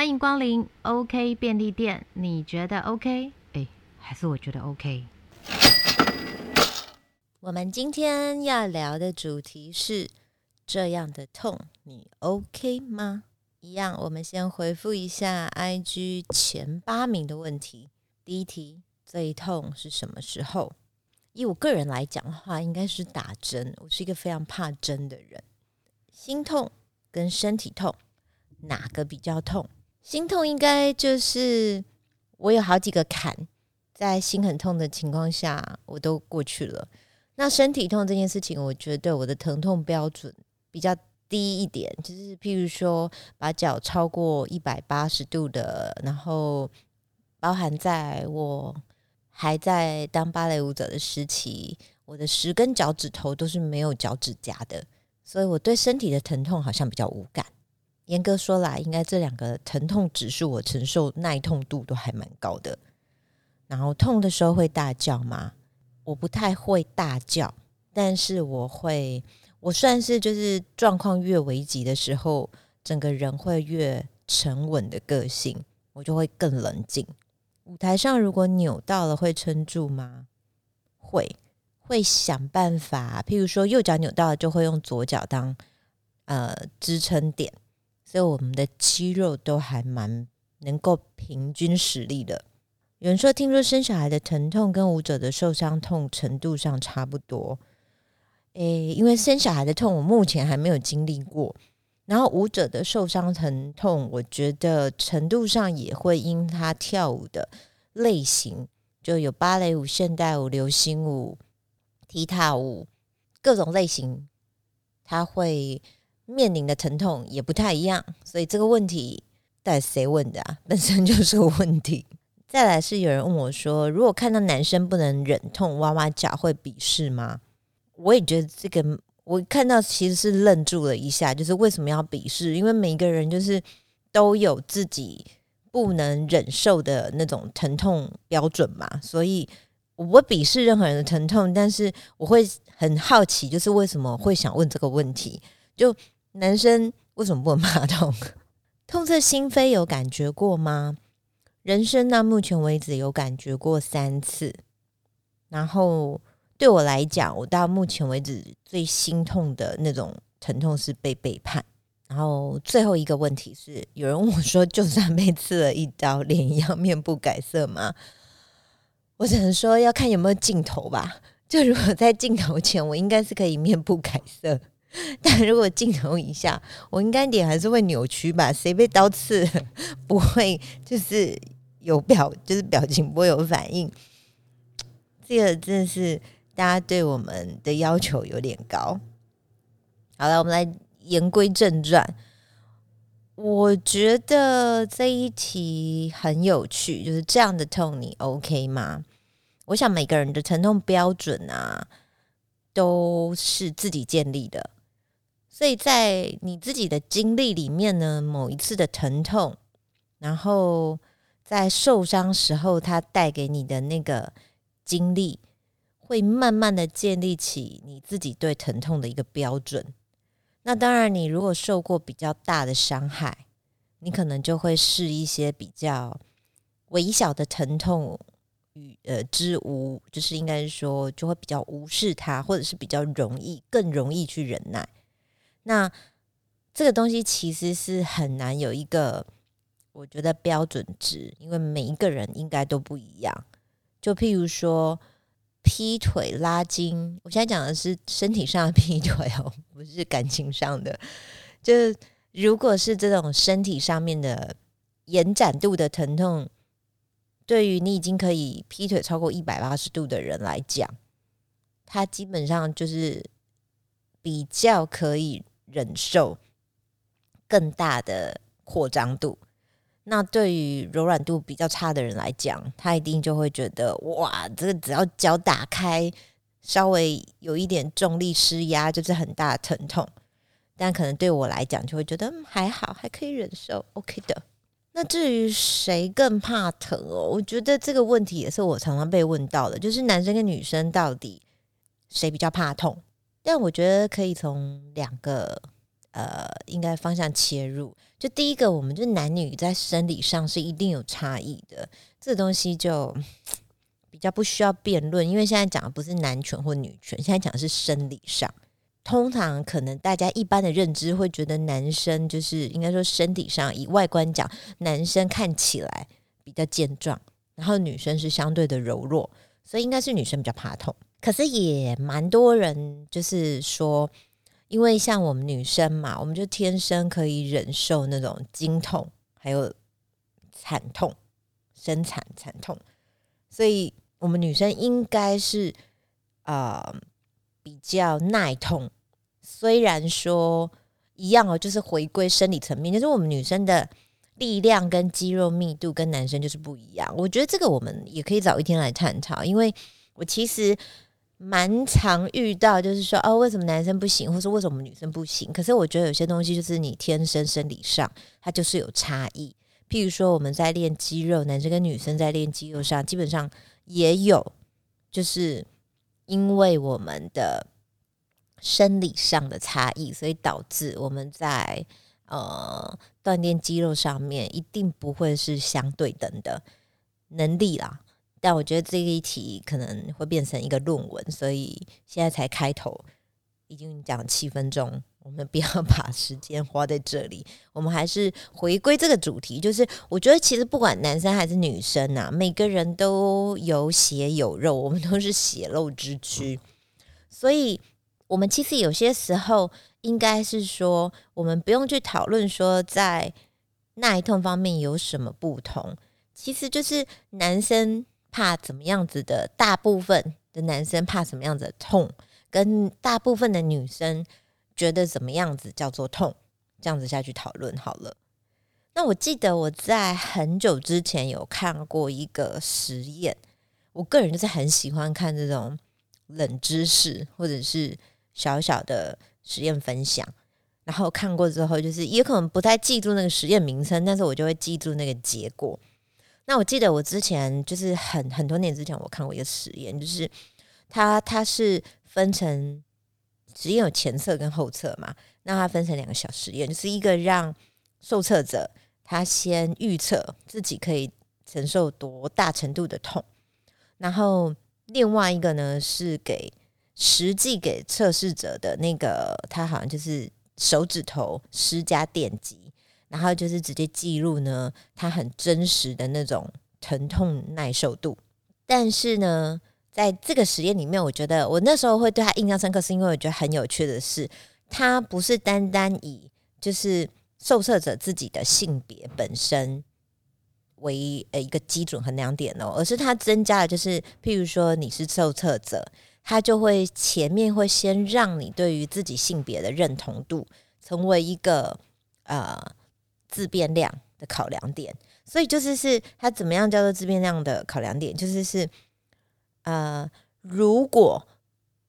欢迎光临 OK 便利店，你觉得 OK？哎，还是我觉得 OK。我们今天要聊的主题是这样的痛，你 OK 吗？一样，我们先回复一下 IG 前八名的问题。第一题，最痛是什么时候？以我个人来讲的话，应该是打针。我是一个非常怕针的人。心痛跟身体痛，哪个比较痛？心痛应该就是我有好几个坎，在心很痛的情况下，我都过去了。那身体痛这件事情，我觉得我的疼痛标准比较低一点，就是譬如说把脚超过一百八十度的，然后包含在我还在当芭蕾舞者的时期，我的十根脚趾头都是没有脚趾甲的，所以我对身体的疼痛好像比较无感。严格说来，应该这两个疼痛指数，我承受耐痛度都还蛮高的。然后痛的时候会大叫吗？我不太会大叫，但是我会，我算是就是状况越危急的时候，整个人会越沉稳的个性，我就会更冷静。舞台上如果扭到了，会撑住吗？会，会想办法。譬如说右脚扭到了，就会用左脚当呃支撑点。所以我们的肌肉都还蛮能够平均实力的。有人说，听说生小孩的疼痛跟舞者的受伤痛程度上差不多。诶，因为生小孩的痛我目前还没有经历过，然后舞者的受伤疼痛，我觉得程度上也会因他跳舞的类型，就有芭蕾舞、现代舞、流行舞、踢踏舞各种类型，他会。面临的疼痛也不太一样，所以这个问题到底谁问的啊？本身就是个问题。再来是有人问我说，如果看到男生不能忍痛哇哇叫，会鄙视吗？我也觉得这个，我看到其实是愣住了一下，就是为什么要鄙视？因为每一个人就是都有自己不能忍受的那种疼痛标准嘛，所以我不鄙视任何人的疼痛，但是我会很好奇，就是为什么会想问这个问题？就男生为什么不能怕痛？痛彻心扉有感觉过吗？人生到目前为止有感觉过三次。然后对我来讲，我到目前为止最心痛的那种疼痛是被背叛。然后最后一个问题是，有人问我说：“就算被刺了一刀，脸一样面不改色吗？”我只能说要看有没有镜头吧。就如果在镜头前，我应该是可以面不改色。但如果镜头一下，我应该脸还是会扭曲吧？谁被刀刺 不会就是有表，就是表情不会有反应？这个真的是大家对我们的要求有点高。好了，我们来言归正传。我觉得这一题很有趣，就是这样的痛你 OK 吗？我想每个人的疼痛标准啊，都是自己建立的。所以在你自己的经历里面呢，某一次的疼痛，然后在受伤时候，它带给你的那个经历，会慢慢的建立起你自己对疼痛的一个标准。那当然，你如果受过比较大的伤害，你可能就会试一些比较微小的疼痛与呃之无，就是应该说，就会比较无视它，或者是比较容易，更容易去忍耐。那这个东西其实是很难有一个我觉得标准值，因为每一个人应该都不一样。就譬如说劈腿、拉筋，我现在讲的是身体上的劈腿哦，不是感情上的。就是如果是这种身体上面的延展度的疼痛，对于你已经可以劈腿超过一百八十度的人来讲，他基本上就是比较可以。忍受更大的扩张度，那对于柔软度比较差的人来讲，他一定就会觉得哇，这个只要脚打开，稍微有一点重力施压，就是很大的疼痛。但可能对我来讲，就会觉得还好，还可以忍受，OK 的。那至于谁更怕疼哦，我觉得这个问题也是我常常被问到的，就是男生跟女生到底谁比较怕痛？但我觉得可以从两个呃应该方向切入。就第一个，我们就男女在生理上是一定有差异的，这东西就比较不需要辩论，因为现在讲的不是男权或女权，现在讲的是生理上。通常可能大家一般的认知会觉得男生就是应该说身体上以外观讲，男生看起来比较健壮，然后女生是相对的柔弱，所以应该是女生比较怕痛。可是也蛮多人就是说。因为像我们女生嘛，我们就天生可以忍受那种经痛，还有惨痛、生产惨痛，所以我们女生应该是呃比较耐痛。虽然说一样哦，就是回归生理层面，就是我们女生的力量跟肌肉密度跟男生就是不一样。我觉得这个我们也可以找一天来探讨，因为我其实。蛮常遇到，就是说，哦，为什么男生不行，或是为什么女生不行？可是我觉得有些东西就是你天生生理上，它就是有差异。譬如说，我们在练肌肉，男生跟女生在练肌肉上，基本上也有，就是因为我们的生理上的差异，所以导致我们在呃锻炼肌肉上面一定不会是相对等的能力啦。但我觉得这一题可能会变成一个论文，所以现在才开头，已经讲七分钟，我们不要 把时间花在这里，我们还是回归这个主题，就是我觉得其实不管男生还是女生啊，每个人都有血有肉，我们都是血肉之躯，所以我们其实有些时候应该是说，我们不用去讨论说在耐痛方面有什么不同，其实就是男生。怕怎么样子的？大部分的男生怕什么样子的痛？跟大部分的女生觉得怎么样子叫做痛？这样子下去讨论好了。那我记得我在很久之前有看过一个实验，我个人就是很喜欢看这种冷知识或者是小小的实验分享。然后看过之后，就是也可能不太记住那个实验名称，但是我就会记住那个结果。那我记得我之前就是很很多年之前，我看过一个实验，就是它它是分成实验有前侧跟后侧嘛，那它分成两个小实验，就是一个让受测者他先预测自己可以承受多大程度的痛，然后另外一个呢是给实际给测试者的那个，他好像就是手指头施加电击。然后就是直接记录呢，他很真实的那种疼痛耐受度。但是呢，在这个实验里面，我觉得我那时候会对他印象深刻，是因为我觉得很有趣的是，他不是单单以就是受测者自己的性别本身为呃一个基准衡量点哦，而是他增加了就是，譬如说你是受测者，他就会前面会先让你对于自己性别的认同度成为一个呃。自变量的考量点，所以就是是它怎么样叫做自变量的考量点？就是是呃，如果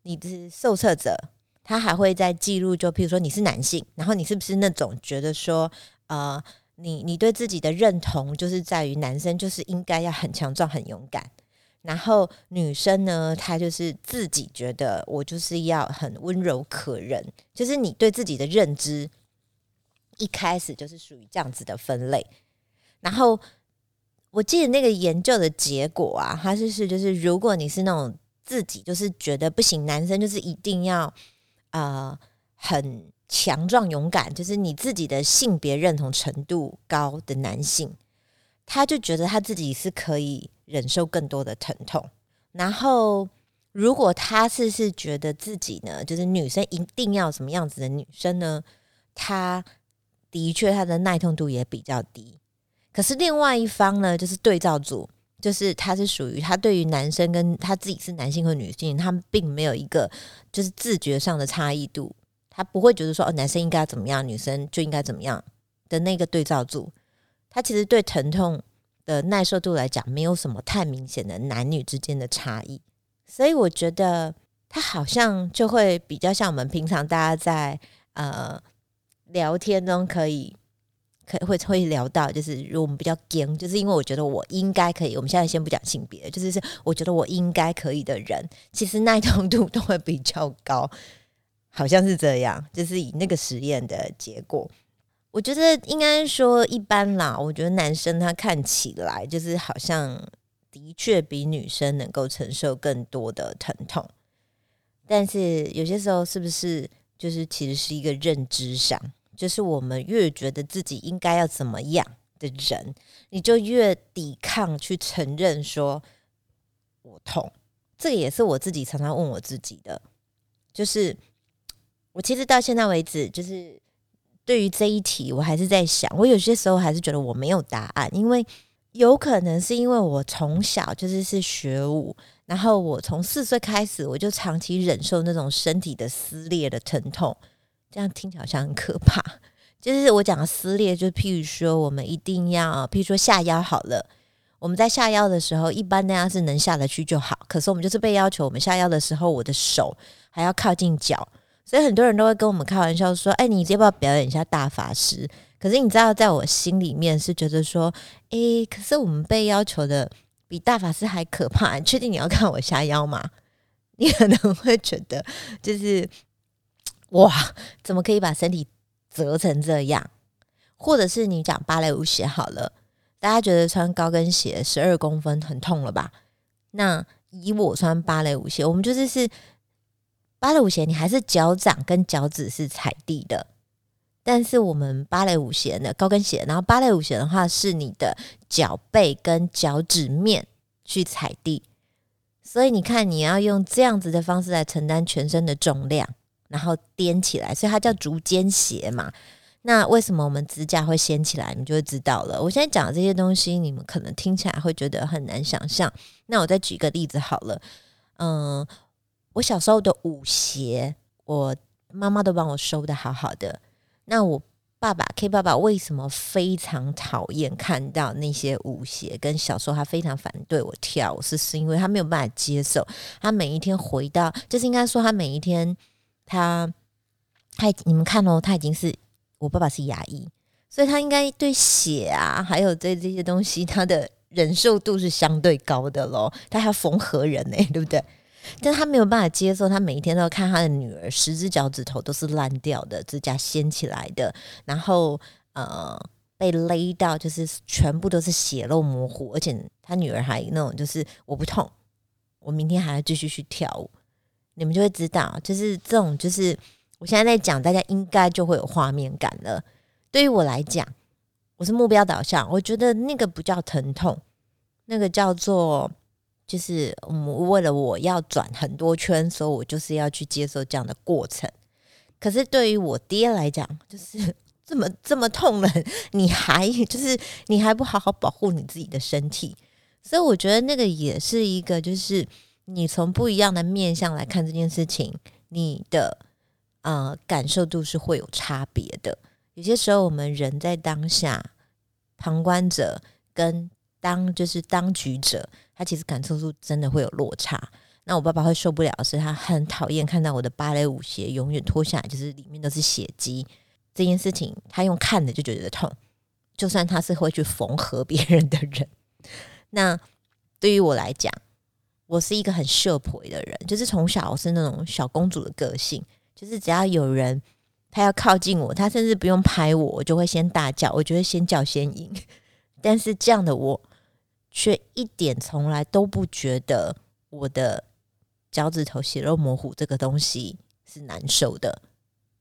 你是受测者，他还会在记录，就譬如说你是男性，然后你是不是那种觉得说，呃，你你对自己的认同就是在于男生就是应该要很强壮、很勇敢，然后女生呢，她就是自己觉得我就是要很温柔可人，就是你对自己的认知。一开始就是属于这样子的分类，然后我记得那个研究的结果啊，它是是就是如果你是那种自己就是觉得不行，男生就是一定要呃很强壮勇敢，就是你自己的性别认同程度高的男性，他就觉得他自己是可以忍受更多的疼痛。然后如果他是是觉得自己呢，就是女生一定要什么样子的女生呢，他。的确，他的耐痛度也比较低。可是另外一方呢，就是对照组，就是他是属于他对于男生跟他自己是男性和女性，他们并没有一个就是自觉上的差异度，他不会觉得说哦，男生应该怎么样，女生就应该怎么样的那个对照组，他其实对疼痛的耐受度来讲，没有什么太明显的男女之间的差异。所以我觉得他好像就会比较像我们平常大家在呃。聊天中可以，可会会聊到，就是如果我们比较硬，就是因为我觉得我应该可以。我们现在先不讲性别，就是是我觉得我应该可以的人，其实耐痛度都会比较高。好像是这样，就是以那个实验的结果，我觉得应该说一般啦。我觉得男生他看起来就是好像的确比女生能够承受更多的疼痛，但是有些时候是不是就是其实是一个认知上，就是我们越觉得自己应该要怎么样的人，你就越抵抗去承认说我痛。这个也是我自己常常问我自己的，就是。我其实到现在为止，就是对于这一题，我还是在想。我有些时候还是觉得我没有答案，因为有可能是因为我从小就是是学舞，然后我从四岁开始，我就长期忍受那种身体的撕裂的疼痛。这样听起来好像很可怕。就是我讲撕裂，就譬如说，我们一定要，譬如说下腰好了，我们在下腰的时候，一般大家是能下得去就好。可是我们就是被要求，我们下腰的时候，我的手还要靠近脚。所以很多人都会跟我们开玩笑说：“哎，你要不要表演一下大法师？”可是你知道，在我心里面是觉得说：“哎，可是我们被要求的比大法师还可怕。”确定你要看我下腰吗？你可能会觉得就是哇，怎么可以把身体折成这样？或者是你讲芭蕾舞鞋好了，大家觉得穿高跟鞋十二公分很痛了吧？那以我穿芭蕾舞鞋，我们就是是。芭蕾舞鞋，你还是脚掌跟脚趾是踩地的，但是我们芭蕾舞鞋呢，高跟鞋，然后芭蕾舞鞋的话是你的脚背跟脚趾面去踩地，所以你看你要用这样子的方式来承担全身的重量，然后踮起来，所以它叫足尖鞋嘛。那为什么我们指甲会掀起来，你就会知道了。我现在讲的这些东西，你们可能听起来会觉得很难想象。那我再举个例子好了，嗯。我小时候的舞鞋，我妈妈都帮我收的好好的。那我爸爸 K 爸爸为什么非常讨厌看到那些舞鞋？跟小时候他非常反对我跳，是是因为他没有办法接受。他每一天回到，就是应该说他每一天，他他你们看哦，他已经是我爸爸是牙医，所以他应该对血啊，还有这这些东西，他的忍受度是相对高的咯。他还要缝合人呢，对不对？但他没有办法接受，他每一天都要看他的女儿十只脚趾头都是烂掉的，指甲掀起来的，然后呃被勒到，就是全部都是血肉模糊，而且他女儿还那种就是我不痛，我明天还要继续去跳舞，你们就会知道，就是这种就是我现在在讲，大家应该就会有画面感了。对于我来讲，我是目标导向，我觉得那个不叫疼痛，那个叫做。就是我为了我要转很多圈，所以我就是要去接受这样的过程。可是对于我爹来讲，就是 这么这么痛了，你还就是你还不好好保护你自己的身体，所以我觉得那个也是一个，就是你从不一样的面向来看这件事情，你的呃感受度是会有差别的。有些时候我们人在当下，旁观者跟当就是当局者。他其实感受度真的会有落差。那我爸爸会受不了，是他很讨厌看到我的芭蕾舞鞋永远脱下来，就是里面都是血迹。这件事情他用看的就觉得痛，就算他是会去缝合别人的人。那对于我来讲，我是一个很社婆的人，就是从小是那种小公主的个性，就是只要有人他要靠近我，他甚至不用拍我，我就会先大叫，我就会先叫先赢。但是这样的我。却一点从来都不觉得我的脚趾头血肉模糊这个东西是难受的，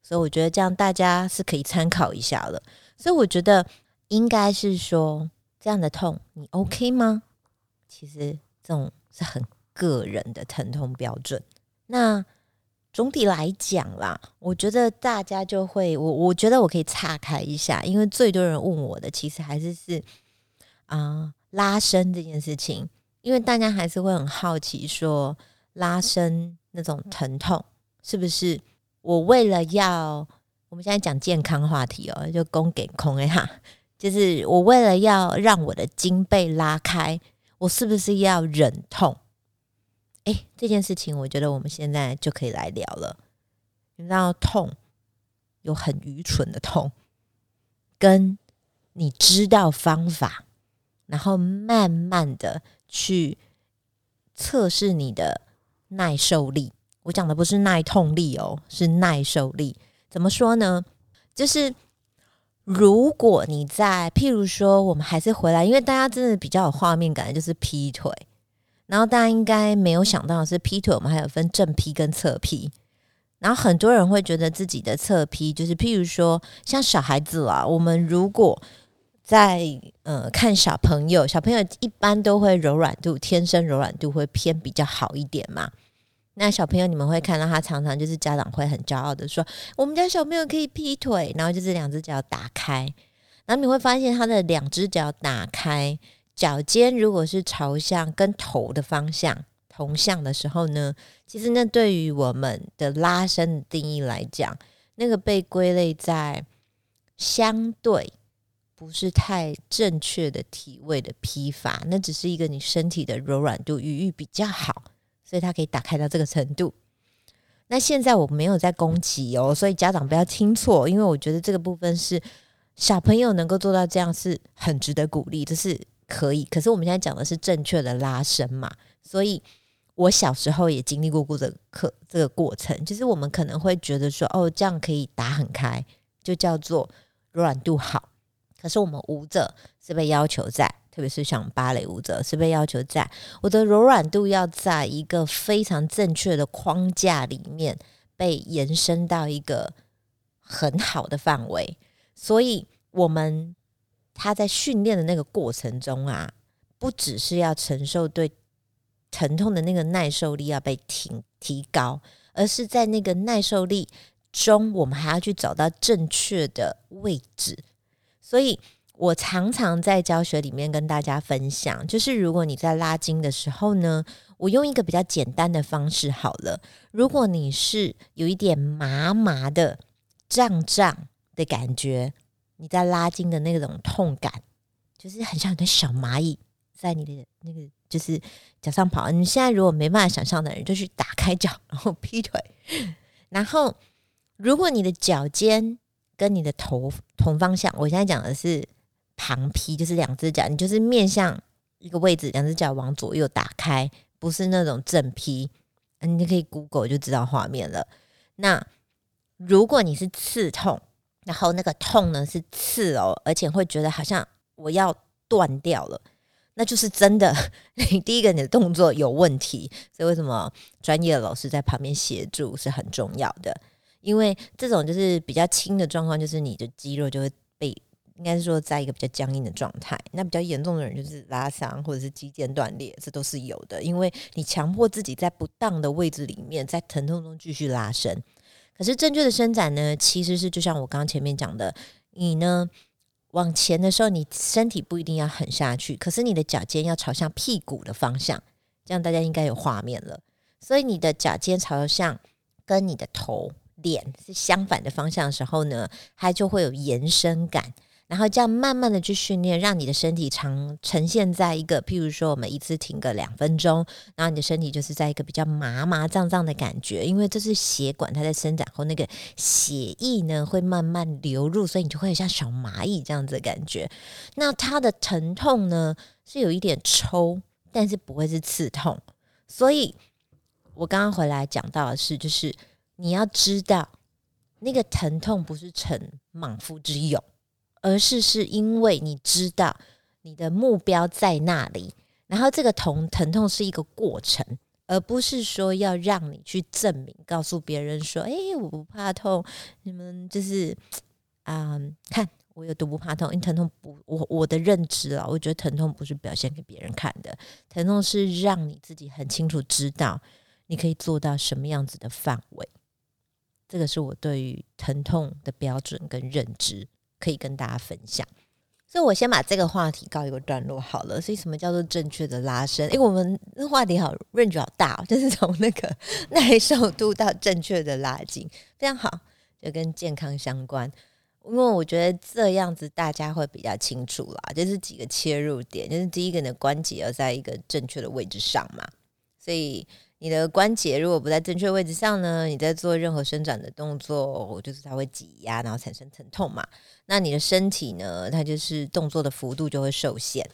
所以我觉得这样大家是可以参考一下了。所以我觉得应该是说这样的痛你 OK 吗？其实这种是很个人的疼痛标准。那总体来讲啦，我觉得大家就会我我觉得我可以岔开一下，因为最多人问我的其实还是是啊。拉伸这件事情，因为大家还是会很好奇，说拉伸那种疼痛是不是我为了要我们现在讲健康话题哦，就供给空哎哈，就是我为了要让我的筋被拉开，我是不是要忍痛？哎，这件事情我觉得我们现在就可以来聊了。你知道痛有很愚蠢的痛，跟你知道方法。然后慢慢的去测试你的耐受力，我讲的不是耐痛力哦，是耐受力。怎么说呢？就是如果你在，譬如说，我们还是回来，因为大家真的比较有画面感，就是劈腿。然后大家应该没有想到的是，劈腿我们还有分正劈跟侧劈。然后很多人会觉得自己的侧劈，就是譬如说，像小孩子啊，我们如果在呃看小朋友，小朋友一般都会柔软度，天生柔软度会偏比较好一点嘛。那小朋友，你们会看到他常常就是家长会很骄傲的说，我们家小朋友可以劈腿，然后就是两只脚打开，然后你会发现他的两只脚打开，脚尖如果是朝向跟头的方向同向的时候呢，其实那对于我们的拉伸的定义来讲，那个被归类在相对不是太正确的体位的劈法，那只是一个你身体的柔软度余裕比较好。所以它可以打开到这个程度。那现在我没有在攻击哦，所以家长不要听错，因为我觉得这个部分是小朋友能够做到这样是很值得鼓励，这是可以。可是我们现在讲的是正确的拉伸嘛，所以我小时候也经历过过这个课这个过程，就是我们可能会觉得说，哦，这样可以打很开，就叫做柔软度好。可是我们舞者是被要求在。特别是像芭蕾舞者，是被要求在我的柔软度要在一个非常正确的框架里面被延伸到一个很好的范围，所以我们他在训练的那个过程中啊，不只是要承受对疼痛的那个耐受力要被提提高，而是在那个耐受力中，我们还要去找到正确的位置，所以。我常常在教学里面跟大家分享，就是如果你在拉筋的时候呢，我用一个比较简单的方式好了。如果你是有一点麻麻的、胀胀的感觉，你在拉筋的那种痛感，就是很像一个小蚂蚁在你的那个就是脚上跑。你现在如果没办法想象的人，就去打开脚，然后劈腿。然后，如果你的脚尖跟你的头同方向，我现在讲的是。旁劈就是两只脚，你就是面向一个位置，两只脚往左右打开，不是那种正劈。你就可以 Google 就知道画面了。那如果你是刺痛，然后那个痛呢是刺哦，而且会觉得好像我要断掉了，那就是真的。你第一个你的动作有问题，所以为什么专业的老师在旁边协助是很重要的？因为这种就是比较轻的状况，就是你的肌肉就会被。应该是说，在一个比较僵硬的状态。那比较严重的人就是拉伤或者是肌腱断裂，这都是有的。因为你强迫自己在不当的位置里面，在疼痛中继续拉伸。可是正确的伸展呢，其实是就像我刚刚前面讲的，你呢往前的时候，你身体不一定要狠下去，可是你的脚尖要朝向屁股的方向，这样大家应该有画面了。所以你的脚尖朝向跟你的头脸是相反的方向的时候呢，它就会有延伸感。然后这样慢慢的去训练，让你的身体常呈现在一个，譬如说我们一次停个两分钟，然后你的身体就是在一个比较麻麻胀胀的感觉，因为这是血管它在伸展后，那个血液呢会慢慢流入，所以你就会像小蚂蚁这样子的感觉。那它的疼痛呢是有一点抽，但是不会是刺痛。所以我刚刚回来讲到的是，就是你要知道那个疼痛不是逞莽夫之勇。而是是因为你知道你的目标在那里，然后这个疼疼痛是一个过程，而不是说要让你去证明，告诉别人说：“哎，我不怕痛。”你们就是啊，看我有多不怕痛。因为疼痛不，我我的认知啊，我觉得疼痛不是表现给别人看的，疼痛是让你自己很清楚知道你可以做到什么样子的范围。这个是我对于疼痛的标准跟认知。可以跟大家分享，所以我先把这个话题告一个段落好了。所以什么叫做正确的拉伸？因为我们那话题好 range 好大，就是从那个耐受度到正确的拉筋，非常好，就跟健康相关。因为我觉得这样子大家会比较清楚啦，就是几个切入点，就是第一个，你的关节要在一个正确的位置上嘛，所以。你的关节如果不在正确位置上呢？你在做任何伸展的动作，就是它会挤压，然后产生疼痛嘛。那你的身体呢？它就是动作的幅度就会受限。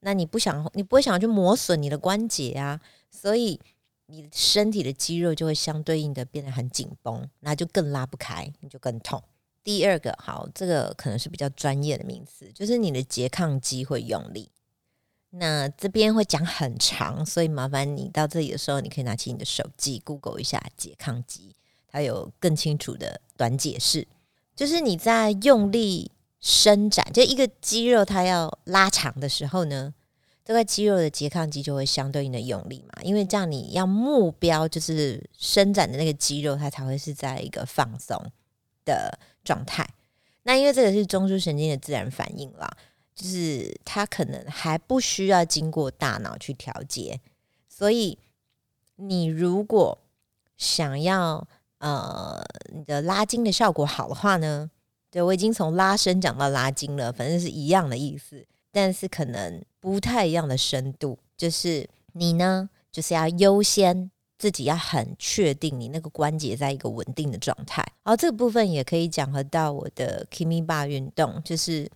那你不想，你不会想要去磨损你的关节啊。所以你身体的肌肉就会相对应的变得很紧绷，那就更拉不开，你就更痛。第二个，好，这个可能是比较专业的名词，就是你的拮抗肌会用力。那这边会讲很长，所以麻烦你到这里的时候，你可以拿起你的手机，Google 一下拮抗肌，它有更清楚的短解释。就是你在用力伸展，就一个肌肉它要拉长的时候呢，这块肌肉的拮抗肌就会相对应的用力嘛，因为这样你要目标就是伸展的那个肌肉，它才会是在一个放松的。状态，那因为这个是中枢神经的自然反应啦，就是它可能还不需要经过大脑去调节，所以你如果想要呃你的拉筋的效果好的话呢，对我已经从拉伸讲到拉筋了，反正是一样的意思，但是可能不太一样的深度，就是你呢就是要优先。自己要很确定你那个关节在一个稳定的状态，然后这个部分也可以讲和到我的 Kimi Bar 运动，就是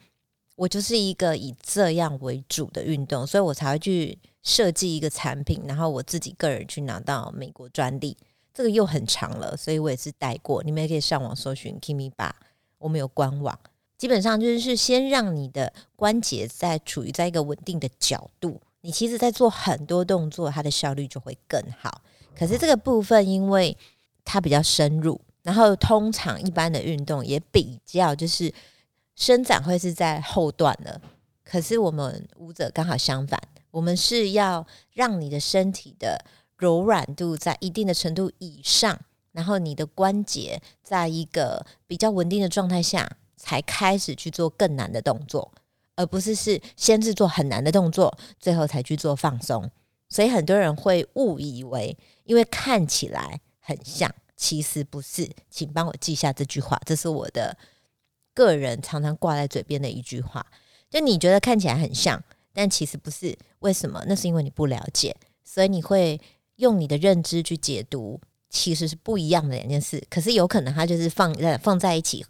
我就是一个以这样为主的运动，所以我才会去设计一个产品，然后我自己个人去拿到美国专利，这个又很长了，所以我也是带过，你们也可以上网搜寻 Kimi Bar，我们有官网，基本上就是先让你的关节在处于在一个稳定的角度，你其实在做很多动作，它的效率就会更好。可是这个部分，因为它比较深入，然后通常一般的运动也比较就是伸展会是在后段的。可是我们舞者刚好相反，我们是要让你的身体的柔软度在一定的程度以上，然后你的关节在一个比较稳定的状态下，才开始去做更难的动作，而不是是先是做很难的动作，最后才去做放松。所以很多人会误以为。因为看起来很像，其实不是，请帮我记下这句话，这是我的个人常常挂在嘴边的一句话。就你觉得看起来很像，但其实不是，为什么？那是因为你不了解，所以你会用你的认知去解读，其实是不一样的两件事。可是有可能它就是放在放在一起，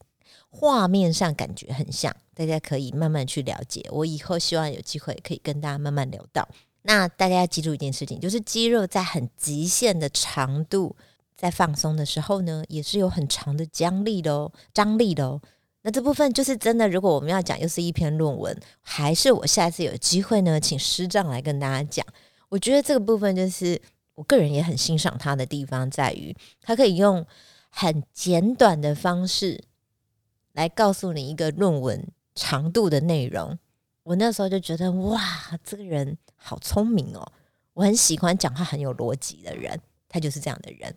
画面上感觉很像，大家可以慢慢去了解。我以后希望有机会可以跟大家慢慢聊到。那大家要记住一件事情，就是肌肉在很极限的长度在放松的时候呢，也是有很长的张力的哦，张力的哦。那这部分就是真的，如果我们要讲，又是一篇论文，还是我下次有机会呢，请师长来跟大家讲。我觉得这个部分就是我个人也很欣赏他的地方，在于他可以用很简短的方式来告诉你一个论文长度的内容。我那时候就觉得哇，这个人好聪明哦！我很喜欢讲话很有逻辑的人，他就是这样的人。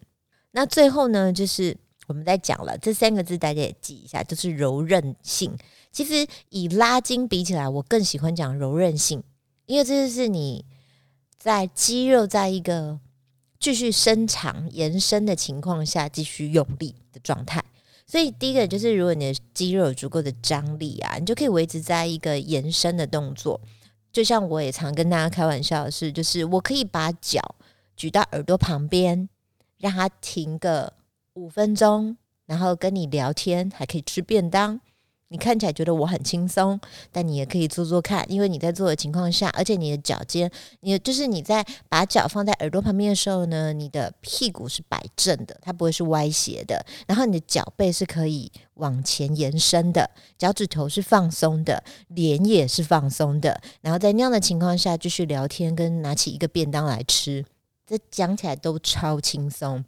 那最后呢，就是我们在讲了这三个字，大家也记一下，就是柔韧性。其实以拉筋比起来，我更喜欢讲柔韧性，因为这就是你在肌肉在一个继续伸长延伸的情况下继续用力的状态。所以第一个就是，如果你的肌肉有足够的张力啊，你就可以维持在一个延伸的动作。就像我也常跟大家开玩笑的是，就是我可以把脚举到耳朵旁边，让它停个五分钟，然后跟你聊天，还可以吃便当。你看起来觉得我很轻松，但你也可以做做看，因为你在做的情况下，而且你的脚尖，你就是你在把脚放在耳朵旁边的时候呢，你的屁股是摆正的，它不会是歪斜的，然后你的脚背是可以往前延伸的，脚趾头是放松的，脸也是放松的，然后在那样的情况下继续聊天，跟拿起一个便当来吃，这讲起来都超轻松，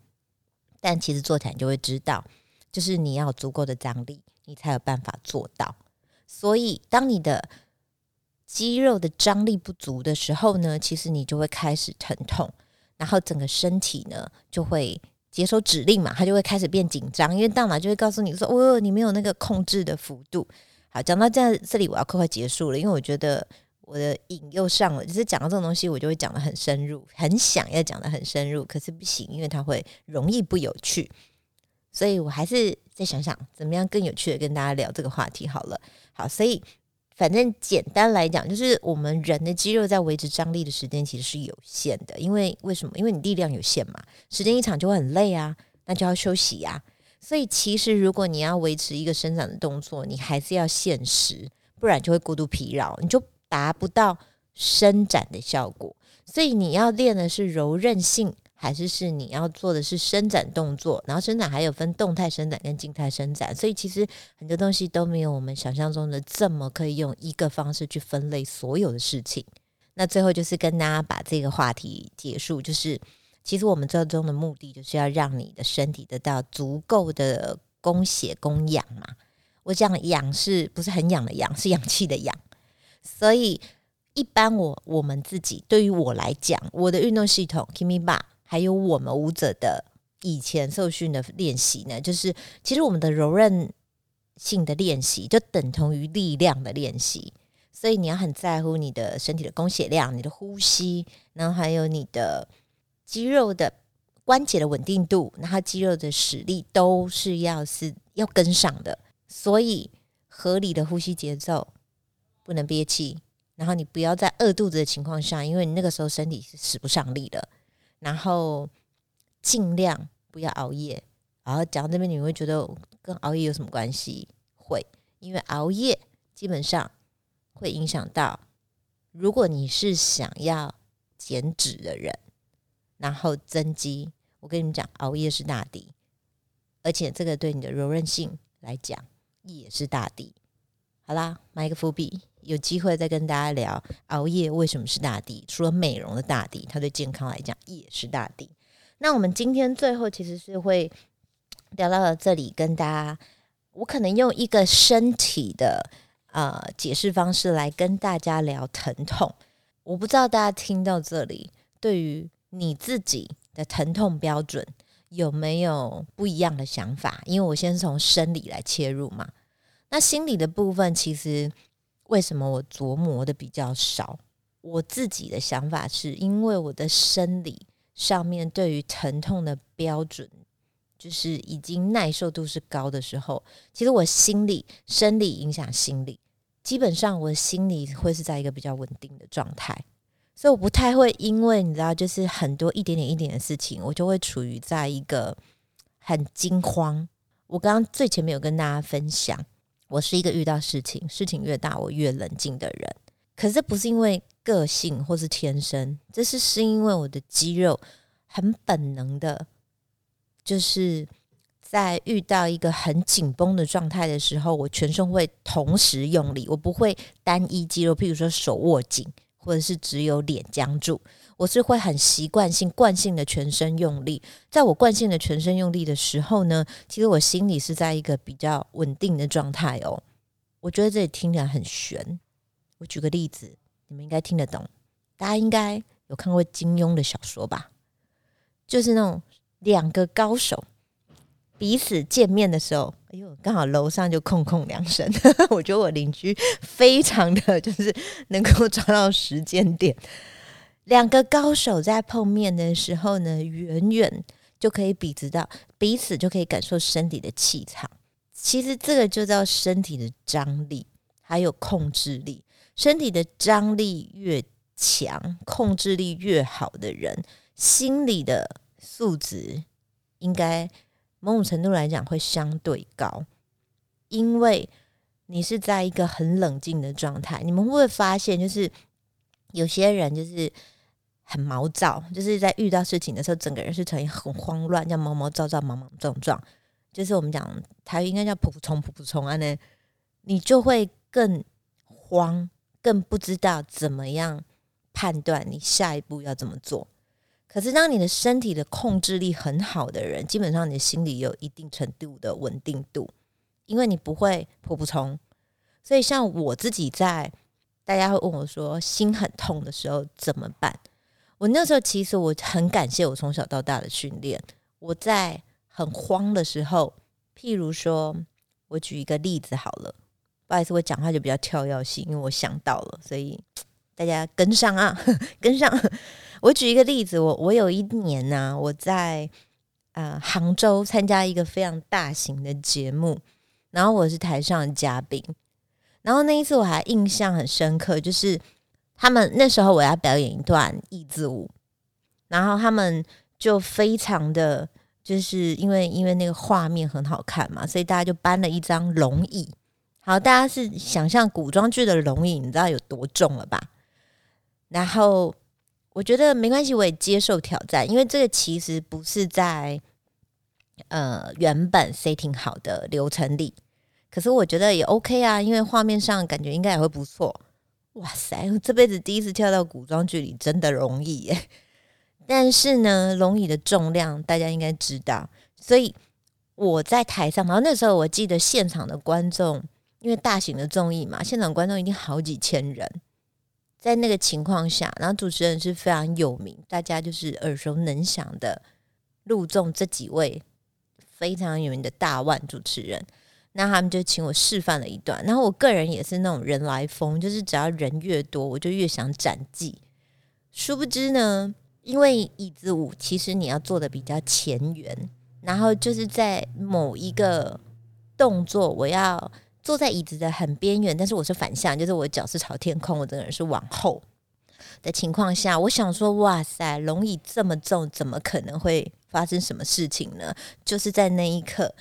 但其实做起来就会知道，就是你要足够的张力。你才有办法做到。所以，当你的肌肉的张力不足的时候呢，其实你就会开始疼痛，然后整个身体呢就会接收指令嘛，它就会开始变紧张，因为大脑就会告诉你说：“哦，你没有那个控制的幅度。”好，讲到这这里，我要快快结束了，因为我觉得我的瘾又上了，就是讲到这种东西，我就会讲的很深入，很想要讲的很深入，可是不行，因为它会容易不有趣。所以我还是再想想怎么样更有趣的跟大家聊这个话题好了。好，所以反正简单来讲，就是我们人的肌肉在维持张力的时间其实是有限的，因为为什么？因为你力量有限嘛，时间一长就会很累啊，那就要休息呀。所以其实如果你要维持一个伸展的动作，你还是要限时，不然就会过度疲劳，你就达不到伸展的效果。所以你要练的是柔韧性。还是是你要做的是伸展动作？然后伸展还有分动态伸展跟静态伸展，所以其实很多东西都没有我们想象中的这么可以用一个方式去分类所有的事情。那最后就是跟大家把这个话题结束，就是其实我们最终的目的就是要让你的身体得到足够的供血供氧嘛。我讲氧是不是很氧的氧？是氧气的氧。所以一般我我们自己对于我来讲，我的运动系统 Kimi Ba 还有我们舞者的以前受训的练习呢，就是其实我们的柔韧性的练习就等同于力量的练习。所以你要很在乎你的身体的供血量、你的呼吸，然后还有你的肌肉的关节的稳定度，然后肌肉的实力都是要是要跟上的。所以合理的呼吸节奏，不能憋气，然后你不要在饿肚子的情况下，因为你那个时候身体是使不上力的。然后尽量不要熬夜。然后讲到这边，你会觉得跟熬夜有什么关系？会，因为熬夜基本上。会影响到，如果你是想要减脂的人，然后增肌，我跟你们讲，熬夜是大敌，而且这个对你的柔韧性来讲也是大敌。好啦，埋一个伏笔，有机会再跟大家聊熬夜为什么是大敌。除了美容的大敌，它对健康来讲也是大敌。那我们今天最后其实是会聊到了这里，跟大家，我可能用一个身体的。呃，解释方式来跟大家聊疼痛。我不知道大家听到这里，对于你自己的疼痛标准有没有不一样的想法？因为我先从生理来切入嘛。那心理的部分，其实为什么我琢磨的比较少？我自己的想法是因为我的生理上面对于疼痛的标准。就是已经耐受度是高的时候，其实我心理生理影响心理，基本上我的心理会是在一个比较稳定的状态，所以我不太会因为你知道，就是很多一点点一点的事情，我就会处于在一个很惊慌。我刚刚最前面有跟大家分享，我是一个遇到事情，事情越大我越冷静的人，可是不是因为个性或是天生，这是是因为我的肌肉很本能的。就是在遇到一个很紧绷的状态的时候，我全身会同时用力，我不会单一肌肉，譬如说手握紧，或者是只有脸僵住，我是会很习惯性、惯性的全身用力。在我惯性的全身用力的时候呢，其实我心里是在一个比较稳定的状态哦。我觉得这里听起来很悬。我举个例子，你们应该听得懂。大家应该有看过金庸的小说吧？就是那种。两个高手彼此见面的时候，哎呦，刚好楼上就空空两声。我觉得我邻居非常的 就是能够抓到时间点。两个高手在碰面的时候呢，远远就可以比知到彼此，就可以感受身体的气场。其实这个就叫身体的张力，还有控制力。身体的张力越强，控制力越好的人，心理的。素质应该某种程度来讲会相对高，因为你是在一个很冷静的状态。你们会不会发现，就是有些人就是很毛躁，就是在遇到事情的时候，整个人是呈现很慌乱，叫毛毛躁躁、莽莽撞撞，就是我们讲台语应该叫扑扑冲、扑扑冲啊呢，你就会更慌，更不知道怎么样判断你下一步要怎么做。可是，当你的身体的控制力很好的人，基本上你的心里有一定程度的稳定度，因为你不会扑不冲。所以，像我自己在大家会问我说心很痛的时候怎么办？我那时候其实我很感谢我从小到大的训练。我在很慌的时候，譬如说，我举一个例子好了，不好意思，我讲话就比较跳跃性，因为我想到了，所以大家跟上啊，跟上。我举一个例子，我我有一年呢，我在呃杭州参加一个非常大型的节目，然后我是台上的嘉宾，然后那一次我还印象很深刻，就是他们那时候我要表演一段义字舞，然后他们就非常的就是因为因为那个画面很好看嘛，所以大家就搬了一张龙椅，好，大家是想象古装剧的龙椅，你知道有多重了吧？然后。我觉得没关系，我也接受挑战，因为这个其实不是在呃原本 setting 好的流程里。可是我觉得也 OK 啊，因为画面上感觉应该也会不错。哇塞，我这辈子第一次跳到古装剧里，真的容易耶！但是呢，龙椅的重量大家应该知道，所以我在台上，然后那时候我记得现场的观众，因为大型的综艺嘛，现场观众一定好几千人。在那个情况下，然后主持人是非常有名，大家就是耳熟能详的陆纵这几位非常有名的大腕主持人，那他们就请我示范了一段。然后我个人也是那种人来疯，就是只要人越多，我就越想展技。殊不知呢，因为椅子舞其实你要做的比较前缘，然后就是在某一个动作，我要。坐在椅子的很边缘，但是我是反向，就是我脚是朝天空，我整个人是往后的情况下，我想说，哇塞，龙椅这么重，怎么可能会发生什么事情呢？就是在那一刻，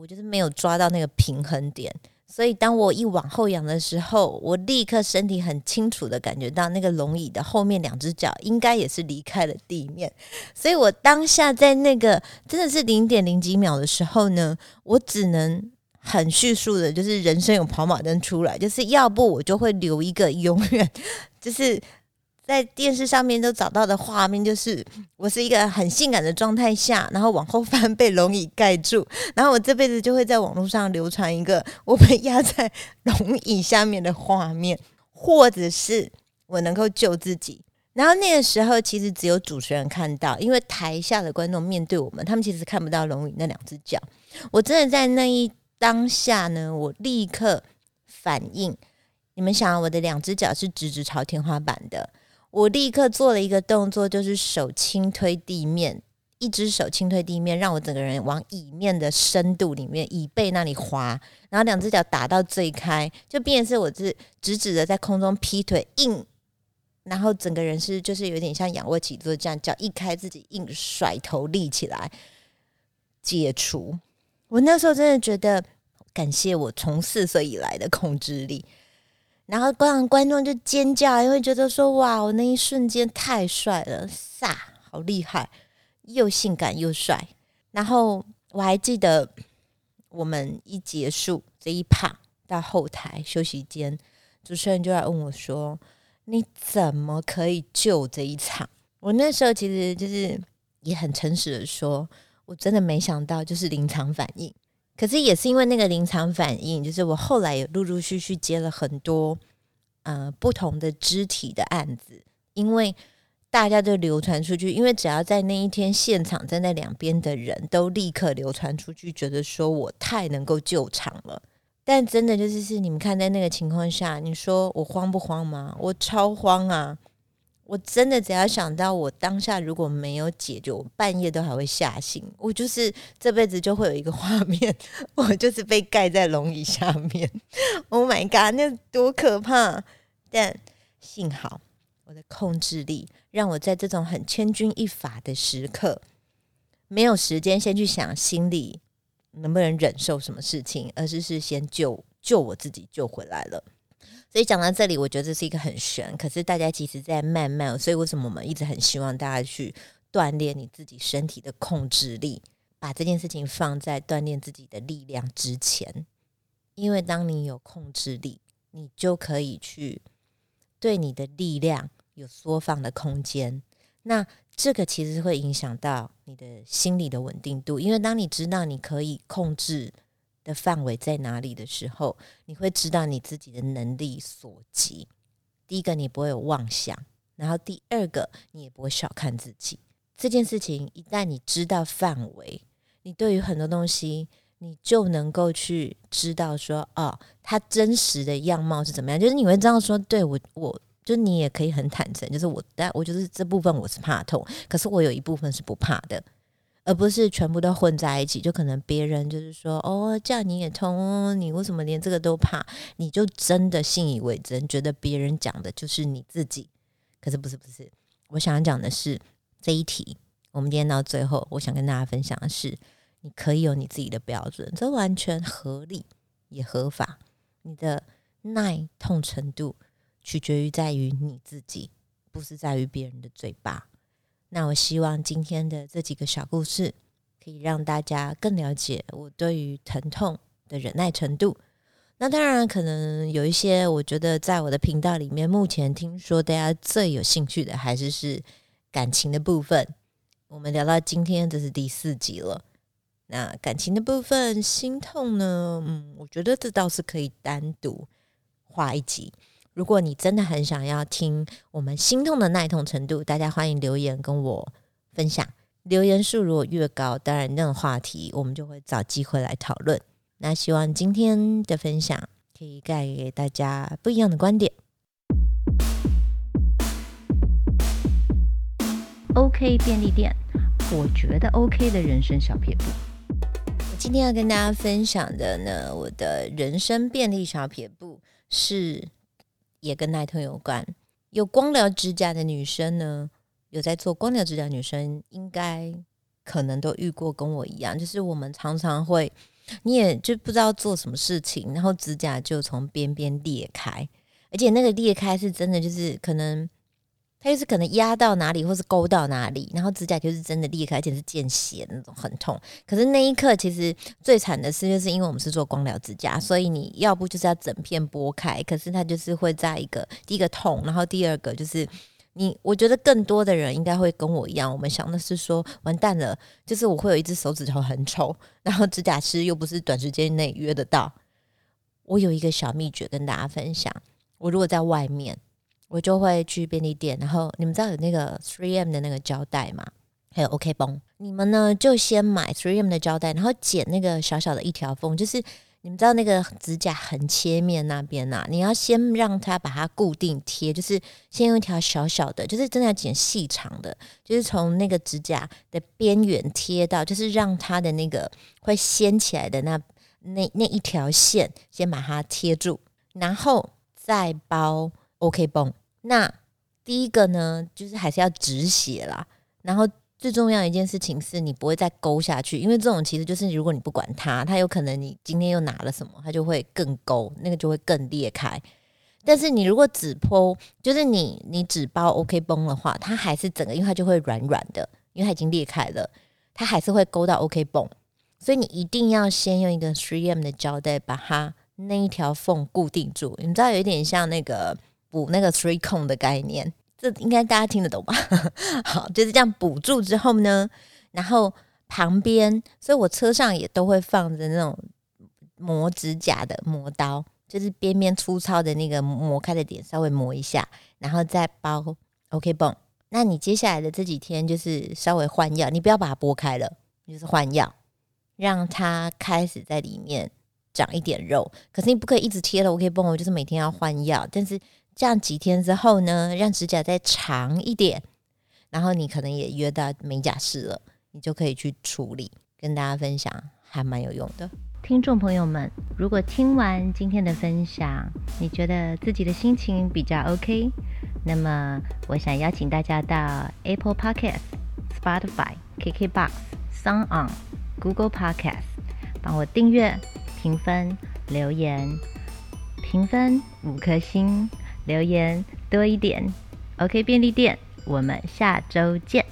我就是没有抓到那个平衡点，所以当我一往后仰的时候，我立刻身体很清楚的感觉到那个龙椅的后面两只脚应该也是离开了地面，所以我当下在那个真的是零点零几秒的时候呢，我只能。很叙述的，就是人生有跑马灯出来，就是要不我就会留一个永远，就是在电视上面都找到的画面，就是我是一个很性感的状态下，然后往后翻被龙椅盖住，然后我这辈子就会在网络上流传一个 我被压在龙椅下面的画面，或者是我能够救自己。然后那个时候其实只有主持人看到，因为台下的观众面对我们，他们其实看不到龙椅那两只脚。我真的在那一。当下呢，我立刻反应。你们想，我的两只脚是直直朝天花板的，我立刻做了一个动作，就是手轻推地面，一只手轻推地面，让我整个人往椅面的深度里面，椅背那里滑，然后两只脚打到最开，就变成是我是直直的在空中劈腿硬，然后整个人是就是有点像仰卧起坐这样，脚一开自己硬甩头立起来解除。我那时候真的觉得，感谢我从四岁以来的控制力，然后观观众就尖叫，因为觉得说哇，我那一瞬间太帅了，飒，好厉害，又性感又帅。然后我还记得，我们一结束这一趴到后台休息间，主持人就来问我说：“你怎么可以救这一场？”我那时候其实就是也很诚实的说。我真的没想到，就是临场反应。可是也是因为那个临场反应，就是我后来也陆陆续续接了很多呃不同的肢体的案子，因为大家都流传出去。因为只要在那一天现场站在两边的人都立刻流传出去，觉得说我太能够救场了。但真的就是是你们看在那个情况下，你说我慌不慌吗？我超慌啊！我真的只要想到我当下如果没有解决，我半夜都还会吓醒。我就是这辈子就会有一个画面，我就是被盖在龙椅下面。Oh my god，那多可怕！但幸好我的控制力让我在这种很千钧一发的时刻，没有时间先去想心里能不能忍受什么事情，而是是先救救我自己，救回来了。所以讲到这里，我觉得这是一个很玄，可是大家其实在慢慢，所以为什么我们一直很希望大家去锻炼你自己身体的控制力，把这件事情放在锻炼自己的力量之前，因为当你有控制力，你就可以去对你的力量有缩放的空间，那这个其实会影响到你的心理的稳定度，因为当你知道你可以控制。的范围在哪里的时候，你会知道你自己的能力所及。第一个，你不会有妄想；然后第二个，你也不会小看自己。这件事情一旦你知道范围，你对于很多东西，你就能够去知道说，哦，它真实的样貌是怎么样。就是你会知道说，对我，我就你也可以很坦诚，就是我，但我就是这部分我是怕痛，可是我有一部分是不怕的。而不是全部都混在一起，就可能别人就是说哦，这样你也通，你为什么连这个都怕？你就真的信以为真，觉得别人讲的就是你自己。可是不是不是，我想讲的是这一题。我们今天到最后，我想跟大家分享的是，你可以有你自己的标准，这完全合理也合法。你的耐痛程度取决于在于你自己，不是在于别人的嘴巴。那我希望今天的这几个小故事，可以让大家更了解我对于疼痛的忍耐程度。那当然，可能有一些，我觉得在我的频道里面，目前听说大家最有兴趣的还是是感情的部分。我们聊到今天，这是第四集了。那感情的部分，心痛呢？嗯，我觉得这倒是可以单独画一集。如果你真的很想要听我们心痛的耐痛程度，大家欢迎留言跟我分享。留言数如果越高，当然那种话题我们就会找机会来讨论。那希望今天的分享可以带给大家不一样的观点。OK 便利店，我觉得 OK 的人生小撇步。我今天要跟大家分享的呢，我的人生便利小撇步是也跟耐痛有关。有光疗指甲的女生呢，有在做光疗指甲女生，应该可能都遇过跟我一样，就是我们常常会。你也就不知道做什么事情，然后指甲就从边边裂开，而且那个裂开是真的，就是可能它就是可能压到哪里，或是勾到哪里，然后指甲就是真的裂开，而且是见血那种，很痛。可是那一刻其实最惨的是，就是因为我们是做光疗指甲，所以你要不就是要整片剥开，可是它就是会在一个第一个痛，然后第二个就是。你我觉得更多的人应该会跟我一样，我们想的是说，完蛋了，就是我会有一只手指头很丑，然后指甲师又不是短时间内约得到。我有一个小秘诀跟大家分享，我如果在外面，我就会去便利店，然后你们知道有那个 Three M 的那个胶带吗？还有 OK 绷，你们呢就先买 Three M 的胶带，然后剪那个小小的一条缝，就是。你们知道那个指甲横切面那边呐？你要先让它把它固定贴，就是先用一条小小的，就是真的要剪细长的，就是从那个指甲的边缘贴到，就是让它的那个会掀起来的那那那一条线先把它贴住，然后再包 OK 绷。那第一个呢，就是还是要止血啦，然后。最重要一件事情是你不会再勾下去，因为这种其实就是如果你不管它，它有可能你今天又拿了什么，它就会更勾，那个就会更裂开。但是你如果只剖，就是你你只包 OK 绷的话，它还是整个，因为它就会软软的，因为它已经裂开了，它还是会勾到 OK 绷。所以你一定要先用一个 3M 的胶带把它那一条缝固定住。你知道有一点像那个补那个 Three Cone 的概念。这应该大家听得懂吧？好，就是这样补住之后呢，然后旁边，所以我车上也都会放着那种磨指甲的磨刀，就是边边粗糙的那个磨开的点稍微磨一下，然后再包 OK 绷。那你接下来的这几天就是稍微换药，你不要把它剥开了，就是换药，让它开始在里面长一点肉。可是你不可以一直贴了 OK 绷，我就是每天要换药，但是。这样几天之后呢，让指甲再长一点，然后你可能也约到美甲师了，你就可以去处理，跟大家分享，还蛮有用的。听众朋友们，如果听完今天的分享，你觉得自己的心情比较 OK，那么我想邀请大家到 Apple Podcast、Spotify、KKBox、Sound On、Google Podcast，帮我订阅、评分、留言，评分五颗星。留言多一点，OK 便利店，我们下周见。